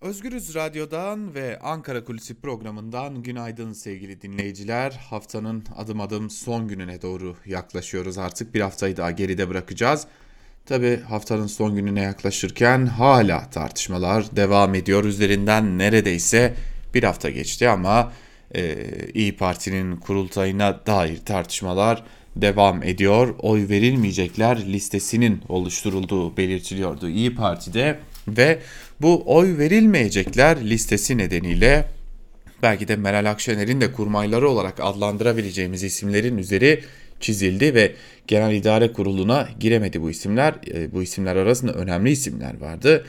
Özgürüz Radyo'dan ve Ankara Kulisi programından günaydın sevgili dinleyiciler. Haftanın adım adım son gününe doğru yaklaşıyoruz artık. Bir haftayı daha geride bırakacağız. Tabi haftanın son gününe yaklaşırken hala tartışmalar devam ediyor. Üzerinden neredeyse bir hafta geçti ama e, İyi Parti'nin kurultayına dair tartışmalar devam ediyor. Oy verilmeyecekler listesinin oluşturulduğu belirtiliyordu İyi Parti'de ve bu oy verilmeyecekler listesi nedeniyle belki de Meral Akşener'in de kurmayları olarak adlandırabileceğimiz isimlerin üzeri çizildi ve Genel İdare Kurulu'na giremedi bu isimler. E, bu isimler arasında önemli isimler vardı.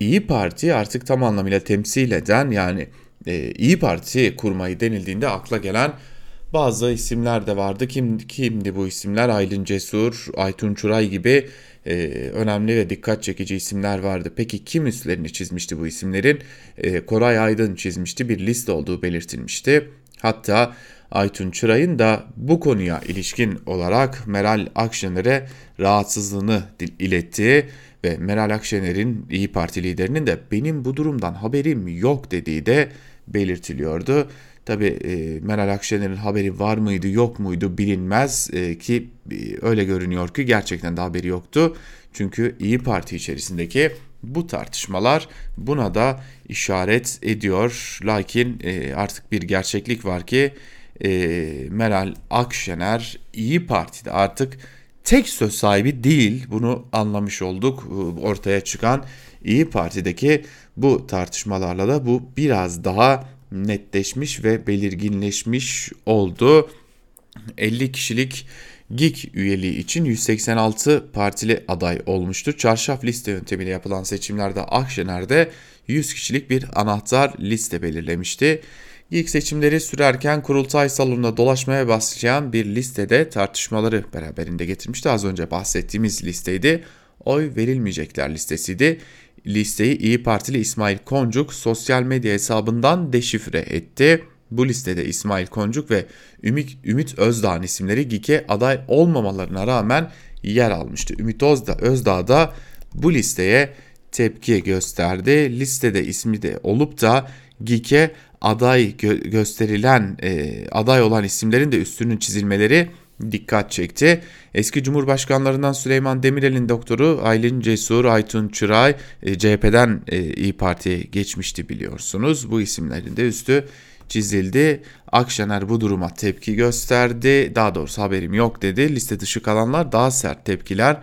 İyi Parti artık tam anlamıyla temsil eden yani e, İyi Parti kurmayı denildiğinde akla gelen bazı isimler de vardı. Kim, kimdi bu isimler? Aylin Cesur, Aytun Çuray gibi e, önemli ve dikkat çekici isimler vardı. Peki kim üstlerini çizmişti bu isimlerin? E, Koray Aydın çizmişti bir liste olduğu belirtilmişti. Hatta Aytun Çıray'ın da bu konuya ilişkin olarak Meral Akşener'e rahatsızlığını ilettiği ve Meral Akşener'in İyi Parti liderinin de benim bu durumdan haberim yok dediği de belirtiliyordu. Tabi e, Meral Akşener'in haberi var mıydı yok muydu bilinmez e, ki e, öyle görünüyor ki gerçekten de haberi yoktu. Çünkü İyi Parti içerisindeki bu tartışmalar buna da işaret ediyor. Lakin e, artık bir gerçeklik var ki e, Meral Akşener İyi Parti'de artık tek söz sahibi değil. Bunu anlamış olduk e, ortaya çıkan İyi Parti'deki bu tartışmalarla da bu biraz daha netleşmiş ve belirginleşmiş oldu. 50 kişilik GİK üyeliği için 186 partili aday olmuştu. Çarşaf liste yöntemiyle yapılan seçimlerde Akşener'de 100 kişilik bir anahtar liste belirlemişti. GİK seçimleri sürerken kurultay salonunda dolaşmaya başlayan bir listede tartışmaları beraberinde getirmişti. Az önce bahsettiğimiz listeydi. Oy verilmeyecekler listesiydi listeyi İyi Partili İsmail Koncuk sosyal medya hesabından deşifre etti. Bu listede İsmail Koncuk ve Ümit, Ümit Özdağ'ın isimleri GİK'e aday olmamalarına rağmen yer almıştı. Ümit Özdağ, Özdağ da bu listeye tepki gösterdi. Listede ismi de olup da GİK'e aday gö- gösterilen e, aday olan isimlerin de üstünün çizilmeleri dikkat çekti. Eski Cumhurbaşkanlarından Süleyman Demirel'in doktoru Aylin Cesur, Aytun Çıray e, CHP'den e, İyi Parti'ye geçmişti biliyorsunuz. Bu isimlerin de üstü çizildi. Akşener bu duruma tepki gösterdi. Daha doğrusu haberim yok dedi. Liste dışı kalanlar daha sert tepkiler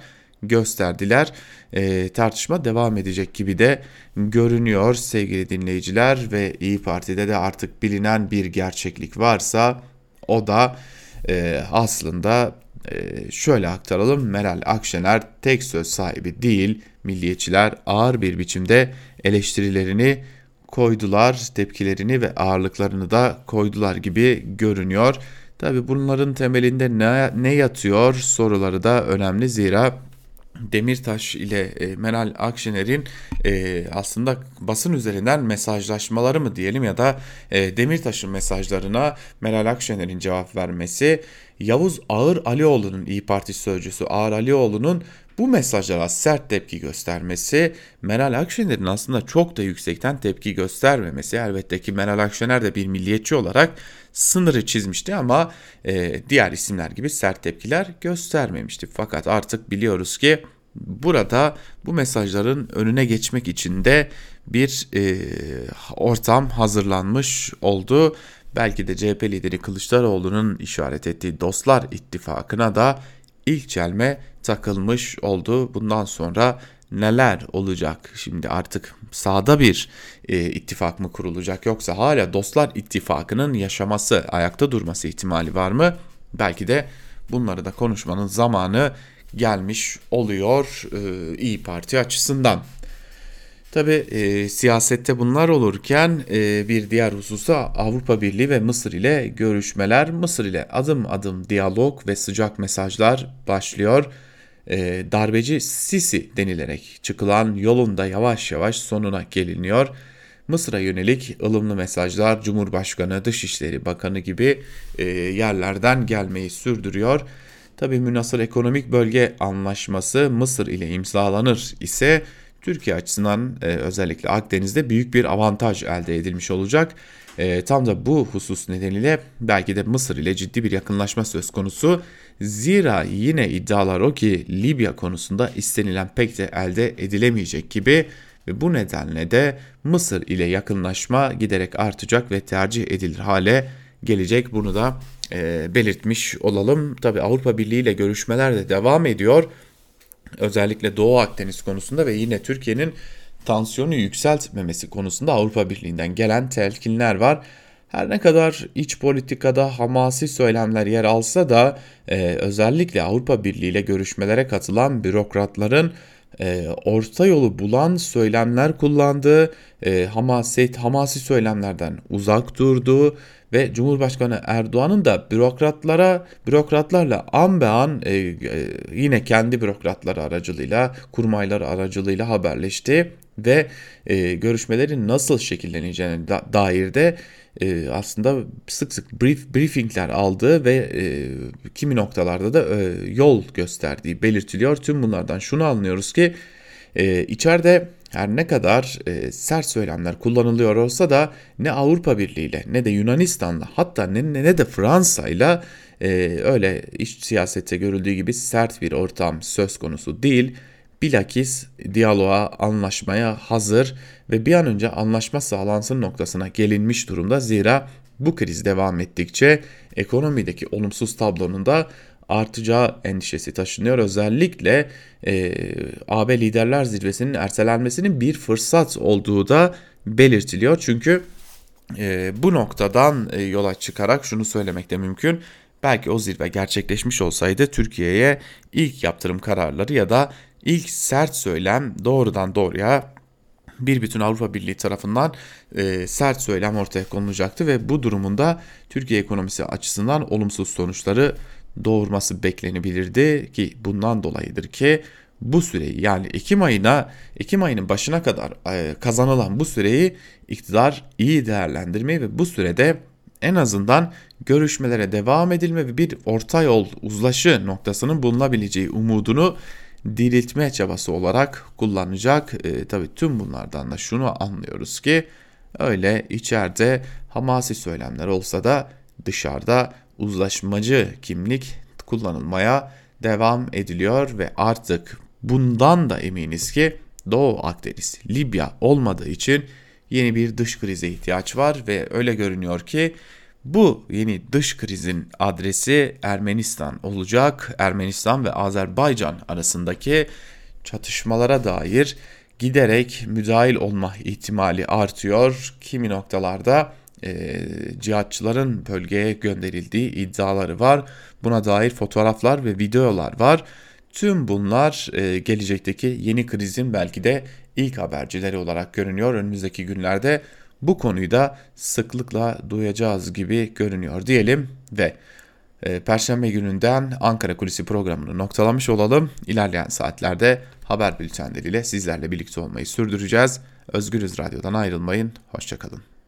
gösterdiler. E, tartışma devam edecek gibi de görünüyor sevgili dinleyiciler ve İyi Parti'de de artık bilinen bir gerçeklik varsa o da e, aslında e, şöyle aktaralım. Meral Akşener tek söz sahibi değil. Milliyetçiler ağır bir biçimde eleştirilerini koydular tepkilerini ve ağırlıklarını da koydular gibi görünüyor. Tabi bunların temelinde ne, ne yatıyor soruları da önemli. Zira Demirtaş ile e, Meral Akşener'in e, aslında basın üzerinden mesajlaşmaları mı diyelim ya da e, Demirtaş'ın mesajlarına Meral Akşener'in cevap vermesi, Yavuz Ağır Alioğlu'nun İyi Parti sözcüsü Ağır Alioğlu'nun bu mesajlara sert tepki göstermesi, Meral Akşener'in aslında çok da yüksekten tepki göstermemesi, elbette ki Meral Akşener de bir milliyetçi olarak sınırı çizmişti ama e, diğer isimler gibi sert tepkiler göstermemişti. Fakat artık biliyoruz ki burada bu mesajların önüne geçmek için de bir e, ortam hazırlanmış oldu. Belki de CHP lideri Kılıçdaroğlu'nun işaret ettiği Dostlar İttifakı'na da ilk çelme takılmış oldu. Bundan sonra neler olacak? Şimdi artık sağda bir e, ittifak mı kurulacak yoksa hala Dostlar İttifakı'nın yaşaması, ayakta durması ihtimali var mı? Belki de bunları da konuşmanın zamanı gelmiş oluyor e, İyi Parti açısından. Tabi e, siyasette bunlar olurken e, bir diğer hususa Avrupa Birliği ve Mısır ile görüşmeler, Mısır ile adım adım diyalog ve sıcak mesajlar başlıyor. E, darbeci Sisi denilerek çıkılan yolunda yavaş yavaş sonuna geliniyor. Mısır'a yönelik ılımlı mesajlar Cumhurbaşkanı, Dışişleri Bakanı gibi e, yerlerden gelmeyi sürdürüyor. Tabi münasır ekonomik bölge anlaşması Mısır ile imzalanır ise Türkiye açısından e, özellikle Akdeniz'de büyük bir avantaj elde edilmiş olacak. E, tam da bu husus nedeniyle belki de Mısır ile ciddi bir yakınlaşma söz konusu. Zira yine iddialar o ki Libya konusunda istenilen pek de elde edilemeyecek gibi ve bu nedenle de Mısır ile yakınlaşma giderek artacak ve tercih edilir hale gelecek. Bunu da e, belirtmiş olalım. Tabi Avrupa Birliği ile görüşmeler de devam ediyor. Özellikle Doğu Akdeniz konusunda ve yine Türkiye'nin tansiyonu yükseltmemesi konusunda Avrupa Birliği'nden gelen telkinler var. Her ne kadar iç politikada hamasi söylemler yer alsa da e, özellikle Avrupa Birliği ile görüşmelere katılan bürokratların e, orta yolu bulan söylemler kullandığı, e, hamaset, hamasi söylemlerden uzak durduğu ve Cumhurbaşkanı Erdoğan'ın da bürokratlara, bürokratlarla an be an e, e, yine kendi bürokratları aracılığıyla, kurmayları aracılığıyla haberleşti ve e, görüşmelerin nasıl şekilleneceğine da, dair de e, aslında sık sık brief, briefingler aldığı ve e, kimi noktalarda da e, yol gösterdiği belirtiliyor. Tüm bunlardan şunu anlıyoruz ki e, içeride her ne kadar e, sert söylemler kullanılıyor olsa da ne Avrupa Birliği ile ne de Yunanistan'la hatta ne, ne de Fransa ile öyle iç siyasette görüldüğü gibi sert bir ortam söz konusu değil bilakis diyaloğa, anlaşmaya hazır ve bir an önce anlaşma sağlansın noktasına gelinmiş durumda. Zira bu kriz devam ettikçe ekonomideki olumsuz tablonun da artacağı endişesi taşınıyor. Özellikle e, AB Liderler Zirvesi'nin ertelenmesinin bir fırsat olduğu da belirtiliyor. Çünkü e, bu noktadan e, yola çıkarak şunu söylemek de mümkün. Belki o zirve gerçekleşmiş olsaydı Türkiye'ye ilk yaptırım kararları ya da ilk sert söylem doğrudan doğruya bir bütün Avrupa Birliği tarafından e, sert söylem ortaya konulacaktı ve bu durumunda Türkiye ekonomisi açısından olumsuz sonuçları doğurması beklenebilirdi ki bundan dolayıdır ki bu süreyi yani Ekim ayına Ekim ayının başına kadar e, kazanılan bu süreyi iktidar iyi değerlendirmeyi ve bu sürede en azından görüşmelere devam edilme ve bir orta yol uzlaşı noktasının bulunabileceği umudunu diriltme çabası olarak kullanacak. E, tabii tüm bunlardan da şunu anlıyoruz ki öyle içeride hamasi söylemler olsa da dışarıda uzlaşmacı kimlik kullanılmaya devam ediliyor ve artık bundan da eminiz ki Doğu Akdeniz, Libya olmadığı için yeni bir dış krize ihtiyaç var ve öyle görünüyor ki bu yeni dış krizin adresi Ermenistan olacak. Ermenistan ve Azerbaycan arasındaki çatışmalara dair giderek müdahil olma ihtimali artıyor. Kimi noktalarda e, cihatçıların bölgeye gönderildiği iddiaları var. Buna dair fotoğraflar ve videolar var. Tüm bunlar e, gelecekteki yeni krizin belki de ilk habercileri olarak görünüyor. Önümüzdeki günlerde bu konuyu da sıklıkla duyacağız gibi görünüyor diyelim ve e, Perşembe gününden Ankara Kulisi programını noktalamış olalım. İlerleyen saatlerde haber bültenleriyle sizlerle birlikte olmayı sürdüreceğiz. Özgürüz Radyo'dan ayrılmayın. Hoşçakalın.